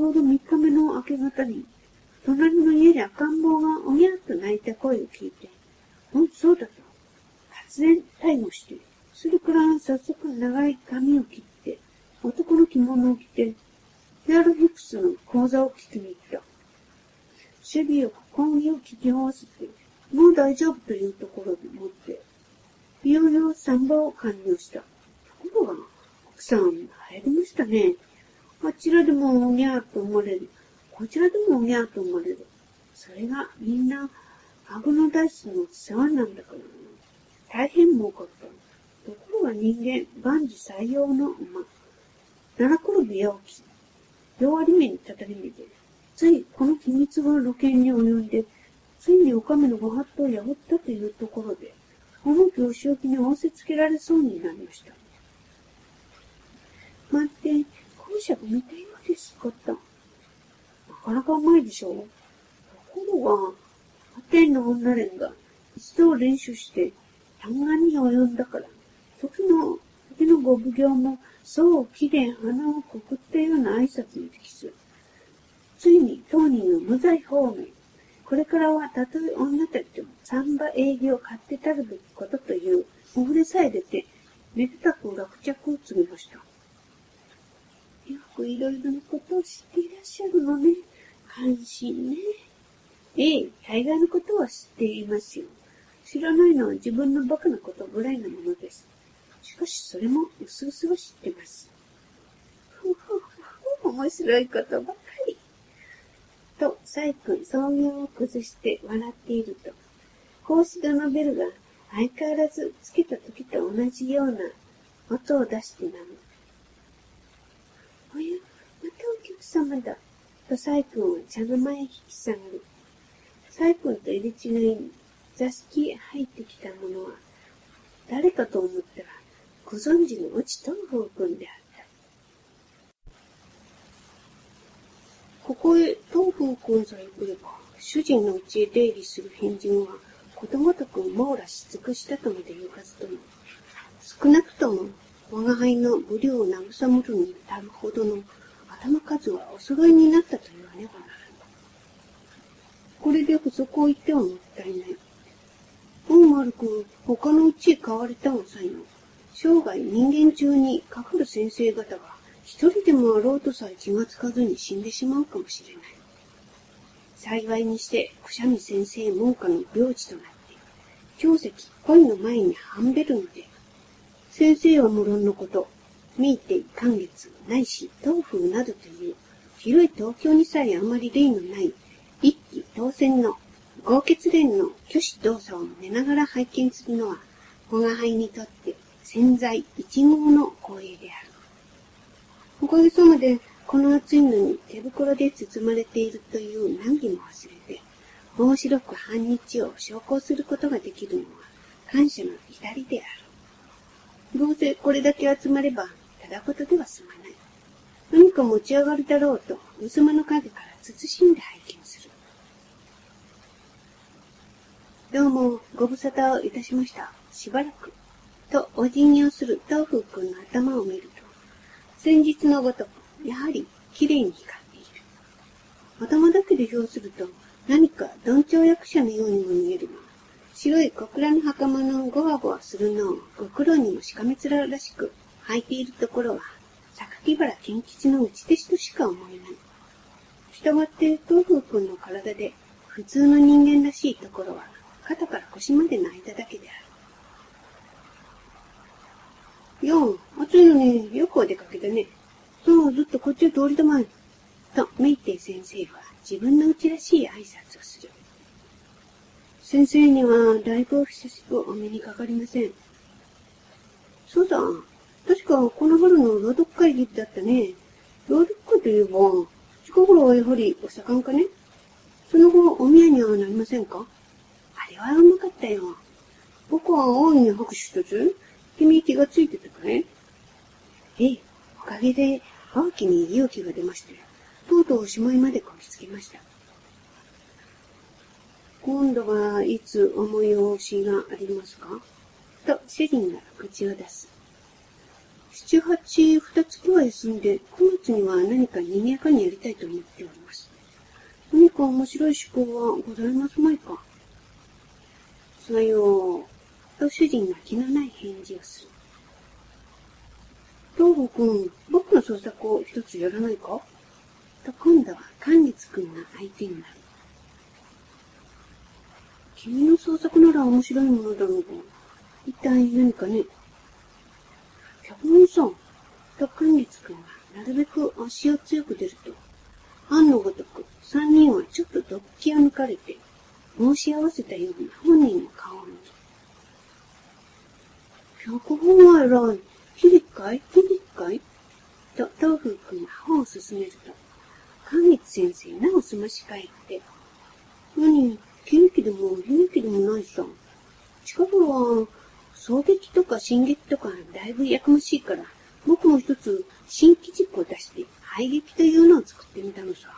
ちょうど3日目の明け方に、隣の家で赤ん坊がおぎゃっと泣いた声を聞いて、うん、そうだと。突然逮捕して、それから早速長い髪を切って、男の着物を着て、ヘアロフィックスの講座を聞きに行った。シェビーを講義を聞き合わせて、もう大丈夫というところでもって、いよいよサンを完了した。ところが、奥さん、入りましたね。あちらでもおぎゃーと思われる。こちらでもおぎゃーと思われる。それがみんな、アグノダイスの世話なんだからな。大変儲かった。ところが人間、万事採用の馬。七転び八起き。両割目にたたりめて、ついこの秘密が露見に及んで、ついにお上のご法度を破ったというところで、この行仕置きに仰せつけられそうになりました。まって、校舎が見たようです、ことなかなかうまいでしょところが、アテンの女連が一度練習して、単眼に及んだから、時の、時のご奉行も、そう綺麗花をくくったような挨拶に適す。ついに当人を無罪方面。これからはたとえ女たちも三馬営業を買ってたるべきことという、お触れさえ出て、めでたく落着を告げました。よくいろいろなことを知っていらっしゃるのね。関心ね。ええ、大概のことは知っていますよ。知らないのは自分の馬鹿なことぐらいのものです。しかしそれも薄々は知ってます。ふふふ、面白いことばかり。と、サイ君、創業を崩して笑っていると、格子戸のベルが相変わらずつけた時と同じような音を出しておや、またお客様だ。とサイ君は茶の間へ引き下がる。サイ君と入れ違いに座敷へ入ってきた者は、誰かと思ったら、ご存知の落ち東風君であった。ここへ東風君さえ来れば、主人の家へ出入りする変人は、ことごとく網羅し尽くしたとまで言うはずとも、少なくとも我が輩の無量を慰むるに足るほどの頭数はお揃いになったと言わねばならぬ。これで不足を言ってはもったいない。大丸く、他のうちへ買われたがさいの。生涯人間中にかかる先生方が一人でもあろうとさえ気がつかずに死んでしまうかもしれない。幸いにして、くしゃみ先生門下の領地となって、教石恋の前に半べるので、先生は無論のこと、見て寒月ないし東風などという、広い東京にさえあまり例のない一気当選の豪傑連の挙手動作を寝ながら拝見するのは、我が輩にとって潜在一号の光栄である。おかげさまで、この暑いのに手袋で包まれているという難儀も忘れて、面白く半日を昇降することができるのは感謝の左である。どうせこれだけ集まれば、ただことでは済まない。何か持ち上がるだろうと、薄間の影から慎んで拝見する。どうも、ご無沙汰をいたしました。しばらく。とお辞儀をする東風君の頭を見ると、先日のごとく、やはり綺麗に光っている。頭だけで表すると、何か鈍調役者のようにも見えるが、白い小倉の袴のゴワゴワするのをご苦労にもしかめ面らしく履いているところは、榊原健吉の内弟子としか思えない。したがって東風君の体で普通の人間らしいところは肩から腰までの間だけである。よう、暑いのによくお出かけだね。そう、ずっとこっちを通りたまえ。と、メイテイ先生は自分のうちらしい挨拶をする。先生にはだいぶ久しくお目にかかりません。そうだ。確かこの春の朗読会議だったね。朗読会といえば、近頃はやはりお盛んかねその後、お宮にはなりませんか？あれはうまかったよ。僕は大いに拍手一つ君気がついてたかいええ、おかげで、青木に勇気が出まして、とうとうおしまいまでこぎつけました。今度はいつお催しがありますか？と主人が口を出す。七八二月は休んで9月には何か賑やかにやりたいと思っております。何か面白い思考はございますまいか？さよう、と主人が気のない返事をする。東郷くん、僕の創作を一つやらないか？と今度は寛月くんが相手になる。君の創作なら面白いものだろうが、一体何かね？脚本さん、と寛月くんはなるべく足を強く出ると、案のごとく三人はちょっとどっきを抜かれて、申し合わせたような本人の顔を見る。脚本は偉い。響くかい響くかいと、東風君が本を進めると、寛月先生なおすまし返って、何、でもでもないさ。近頃は、衝撃とか進撃とかだいぶやかましいから、僕も一つ新規軸を出して、排撃というのを作ってみたのさ。